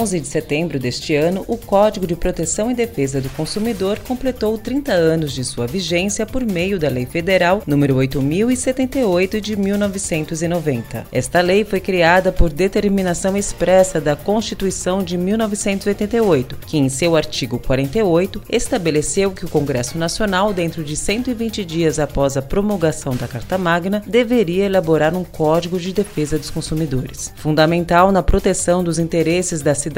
Em 11 de setembro deste ano, o Código de Proteção e Defesa do Consumidor completou 30 anos de sua vigência por meio da Lei Federal número 8078 de 1990. Esta lei foi criada por determinação expressa da Constituição de 1988, que em seu artigo 48 estabeleceu que o Congresso Nacional, dentro de 120 dias após a promulgação da Carta Magna, deveria elaborar um Código de Defesa dos Consumidores. Fundamental na proteção dos interesses da cidadania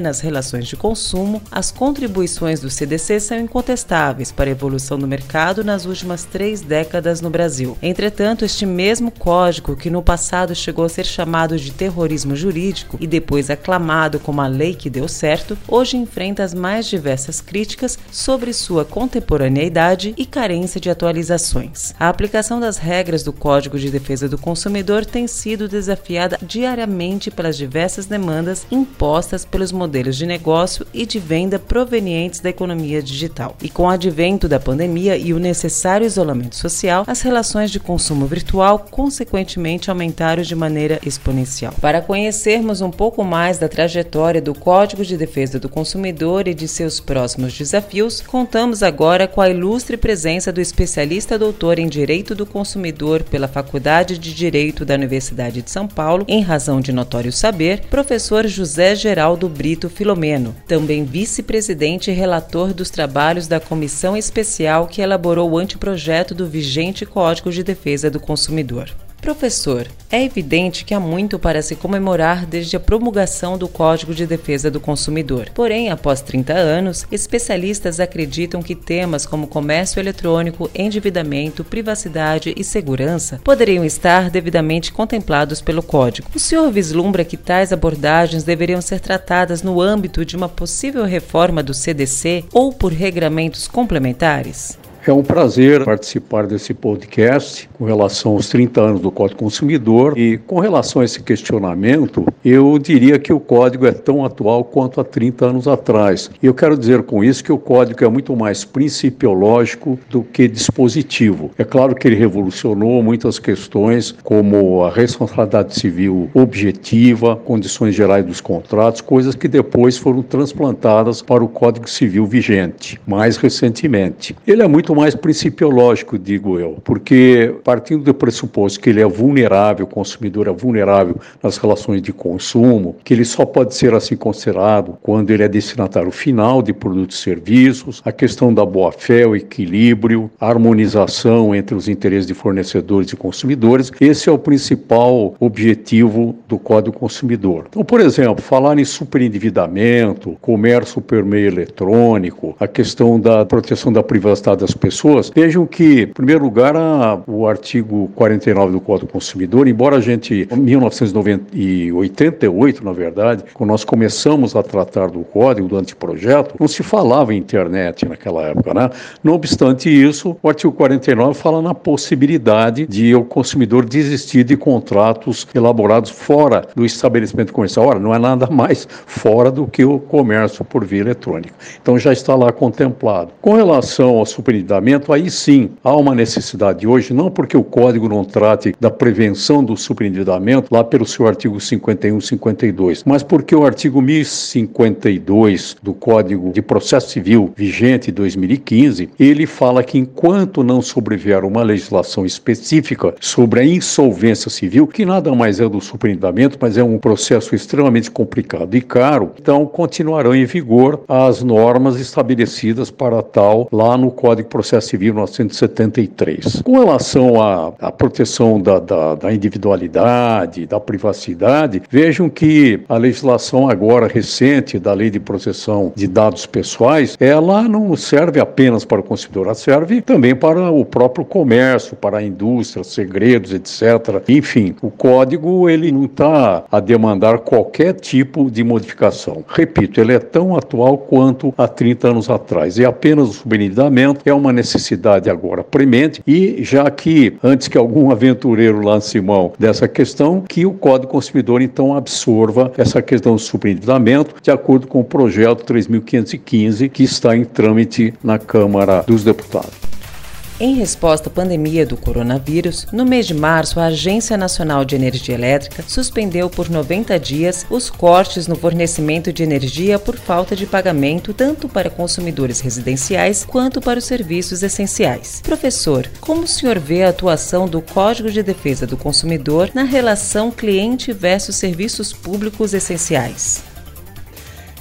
nas relações de consumo, as contribuições do CDC são incontestáveis para a evolução do mercado nas últimas três décadas no Brasil. Entretanto, este mesmo código, que no passado chegou a ser chamado de terrorismo jurídico e depois aclamado como a lei que deu certo, hoje enfrenta as mais diversas críticas sobre sua contemporaneidade e carência de atualizações. A aplicação das regras do Código de Defesa do Consumidor tem sido desafiada diariamente pelas diversas demandas impostas impostas pelos modelos de negócio e de venda provenientes da economia digital. E com o advento da pandemia e o necessário isolamento social, as relações de consumo virtual consequentemente aumentaram de maneira exponencial. Para conhecermos um pouco mais da trajetória do Código de Defesa do Consumidor e de seus próximos desafios, contamos agora com a ilustre presença do especialista doutor em Direito do Consumidor pela Faculdade de Direito da Universidade de São Paulo, em razão de notório saber, professor José Geraldo Brito Filomeno, também vice-presidente e relator dos trabalhos da comissão especial que elaborou o anteprojeto do vigente Código de Defesa do Consumidor. Professor, é evidente que há muito para se comemorar desde a promulgação do Código de Defesa do Consumidor. Porém, após 30 anos, especialistas acreditam que temas como comércio eletrônico, endividamento, privacidade e segurança poderiam estar devidamente contemplados pelo Código. O senhor vislumbra que tais abordagens deveriam ser tratadas no âmbito de uma possível reforma do CDC ou por regramentos complementares? É um prazer participar desse podcast com relação aos 30 anos do Código Consumidor e com relação a esse questionamento, eu diria que o código é tão atual quanto há 30 anos atrás. E eu quero dizer com isso que o código é muito mais principiológico do que dispositivo. É claro que ele revolucionou muitas questões como a responsabilidade civil objetiva, condições gerais dos contratos, coisas que depois foram transplantadas para o Código Civil vigente, mais recentemente. Ele é muito muito mais principiológico, digo eu, porque partindo do pressuposto que ele é vulnerável, o consumidor é vulnerável nas relações de consumo, que ele só pode ser assim considerado quando ele é destinatário final de produtos e serviços, a questão da boa-fé, o equilíbrio, a harmonização entre os interesses de fornecedores e consumidores, esse é o principal objetivo do Código Consumidor. Então, por exemplo, falar em superendividamento, comércio por meio eletrônico, a questão da proteção da privacidade das pessoas, vejam que, em primeiro lugar, a, o artigo 49 do Código do Consumidor, embora a gente, em 1988, na verdade, quando nós começamos a tratar do código, do anteprojeto, não se falava em internet naquela época, né? Não obstante isso, o artigo 49 fala na possibilidade de o consumidor desistir de contratos elaborados fora do estabelecimento comercial. Ora, não é nada mais fora do que o comércio por via eletrônica. Então já está lá contemplado. Com relação ao superendividamento, endividamento, aí sim há uma necessidade hoje, não porque o código não trate da prevenção do superendividamento, lá pelo seu artigo 51 e 52, mas porque o artigo 1052 do Código de Processo Civil vigente 2015, ele fala que enquanto não sobrevier uma legislação específica sobre a insolvência civil, que nada mais é do superendividamento, mas é um processo extremamente complicado e caro, então continuarão em vigor as normas estabelecidas para tal lá no Código Processo Civil 1973. Com relação à, à proteção da, da, da, individualidade, da privacidade, vejam que a legislação agora recente da Lei de Proteção de Dados Pessoais, ela não serve apenas para o consumidor, serve também para o próprio comércio, para a indústria, segredos, etc. Enfim, o código ele não está a demandar qualquer tipo de modificação. Repito, ele é tão atual quanto há 30 anos atrás. E apenas o sublinhamento é uma necessidade agora premente e já que, antes que algum aventureiro lance mão dessa questão, que o Código Consumidor então absorva essa questão do superendividamento de acordo com o projeto 3515 que está em trâmite na Câmara dos Deputados. Em resposta à pandemia do coronavírus, no mês de março, a Agência Nacional de Energia Elétrica suspendeu por 90 dias os cortes no fornecimento de energia por falta de pagamento tanto para consumidores residenciais quanto para os serviços essenciais. Professor, como o senhor vê a atuação do Código de Defesa do Consumidor na relação cliente versus serviços públicos essenciais?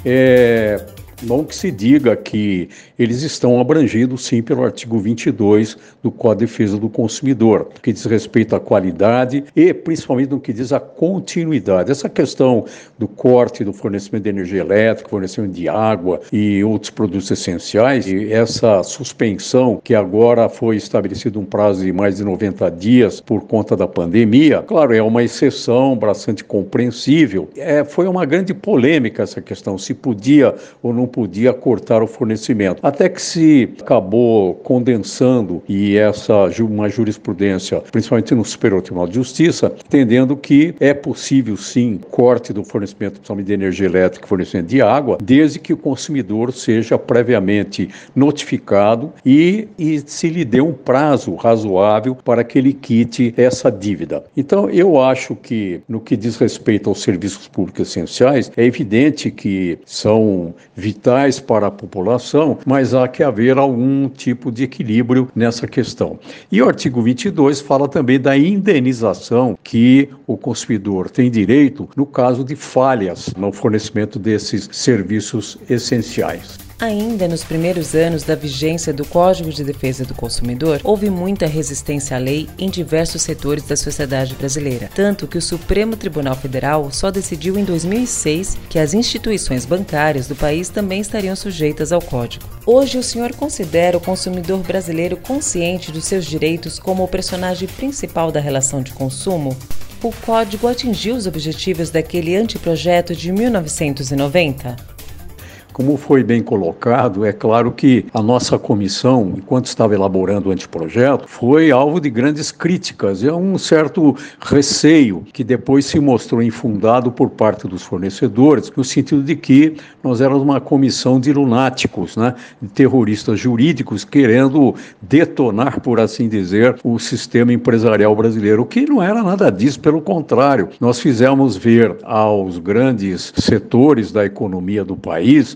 É, Bom que se diga que eles estão abrangidos, sim, pelo artigo 22 do Código de Defesa do Consumidor, que diz respeito à qualidade e principalmente no que diz à continuidade. Essa questão do corte do fornecimento de energia elétrica, fornecimento de água e outros produtos essenciais, e essa suspensão que agora foi estabelecido um prazo de mais de 90 dias por conta da pandemia, claro, é uma exceção bastante compreensível. É, foi uma grande polêmica essa questão, se podia ou não podia cortar o fornecimento. Até que se acabou condensando e essa uma jurisprudência, principalmente no Superior Tribunal de Justiça, entendendo que é possível sim corte do fornecimento de energia elétrica, fornecimento de água, desde que o consumidor seja previamente notificado e, e se lhe dê um prazo razoável para que ele quite essa dívida. Então, eu acho que no que diz respeito aos serviços públicos essenciais, é evidente que são vitais vitais para a população, mas há que haver algum tipo de equilíbrio nessa questão. E o artigo 22 fala também da indenização que o consumidor tem direito no caso de falhas no fornecimento desses serviços essenciais. Ainda nos primeiros anos da vigência do Código de Defesa do Consumidor, houve muita resistência à lei em diversos setores da sociedade brasileira, tanto que o Supremo Tribunal Federal só decidiu em 2006 que as instituições bancárias do país também estariam sujeitas ao Código. Hoje, o senhor considera o consumidor brasileiro consciente dos seus direitos como o personagem principal da relação de consumo? O Código atingiu os objetivos daquele anteprojeto de 1990? Como foi bem colocado, é claro que a nossa comissão, enquanto estava elaborando o anteprojeto, foi alvo de grandes críticas e um certo receio que depois se mostrou infundado por parte dos fornecedores, no sentido de que nós éramos uma comissão de lunáticos, né, de terroristas jurídicos querendo detonar, por assim dizer, o sistema empresarial brasileiro, que não era nada disso, pelo contrário, nós fizemos ver aos grandes setores da economia do país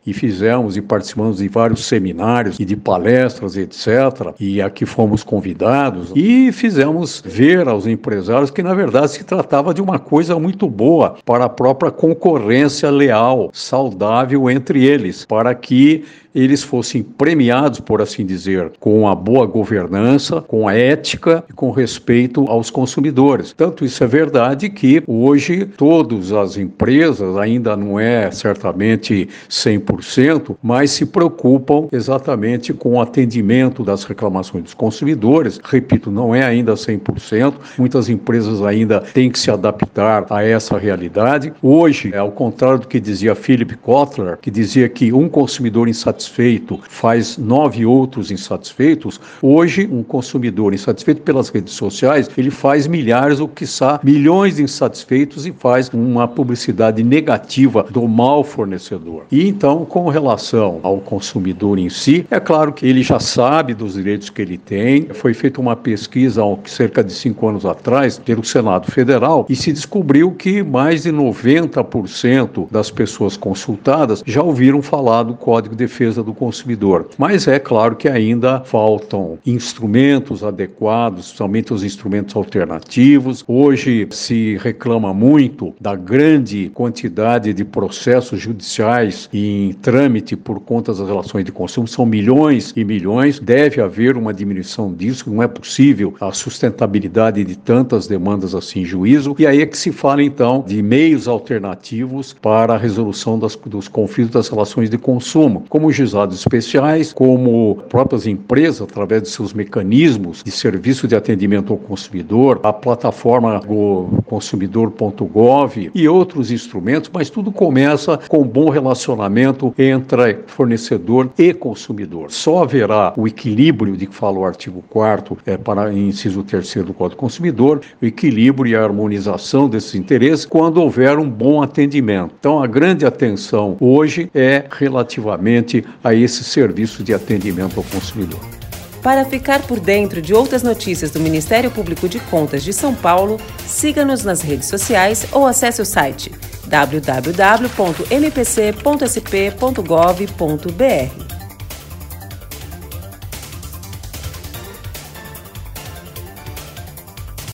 e fizemos e participamos de vários seminários e de palestras, etc. E aqui fomos convidados e fizemos ver aos empresários que, na verdade, se tratava de uma coisa muito boa para a própria concorrência leal, saudável entre eles, para que eles fossem premiados, por assim dizer, com a boa governança, com a ética e com respeito aos consumidores. Tanto isso é verdade que hoje todas as empresas, ainda não é certamente 100%, mas se preocupam exatamente com o atendimento das reclamações dos consumidores. Repito, não é ainda 100%, muitas empresas ainda têm que se adaptar a essa realidade. Hoje, ao contrário do que dizia Philip Kotler, que dizia que um consumidor insatisfeito faz nove outros insatisfeitos, hoje um consumidor insatisfeito pelas redes sociais, ele faz milhares ou quiçá milhões de insatisfeitos e faz uma publicidade negativa do mal fornecedor. E então, com relação ao consumidor em si, é claro que ele já sabe dos direitos que ele tem. Foi feita uma pesquisa há cerca de cinco anos atrás pelo Senado Federal e se descobriu que mais de 90% das pessoas consultadas já ouviram falar do Código de Defesa do consumidor. Mas é claro que ainda faltam instrumentos adequados, somente os instrumentos alternativos. Hoje se reclama muito da grande quantidade de processos judiciais em trâmite por conta das relações de consumo. São milhões e milhões. Deve haver uma diminuição disso. Não é possível a sustentabilidade de tantas demandas assim em juízo. E aí é que se fala então de meios alternativos para a resolução das, dos conflitos das relações de consumo, como juizados especiais, como próprias empresas, através de seus mecanismos de serviço de atendimento ao consumidor, a plataforma consumidor.gov e outros instrumentos, mas tudo começa com um bom relacionamento atendimento entre fornecedor e consumidor. Só haverá o equilíbrio de que fala o artigo 4 é, para inciso 3 do Código do Consumidor, o equilíbrio e a harmonização desses interesses quando houver um bom atendimento. Então, a grande atenção hoje é relativamente a esse serviço de atendimento ao consumidor. Para ficar por dentro de outras notícias do Ministério Público de Contas de São Paulo, siga-nos nas redes sociais ou acesse o site www.mpc.sp.gov.br.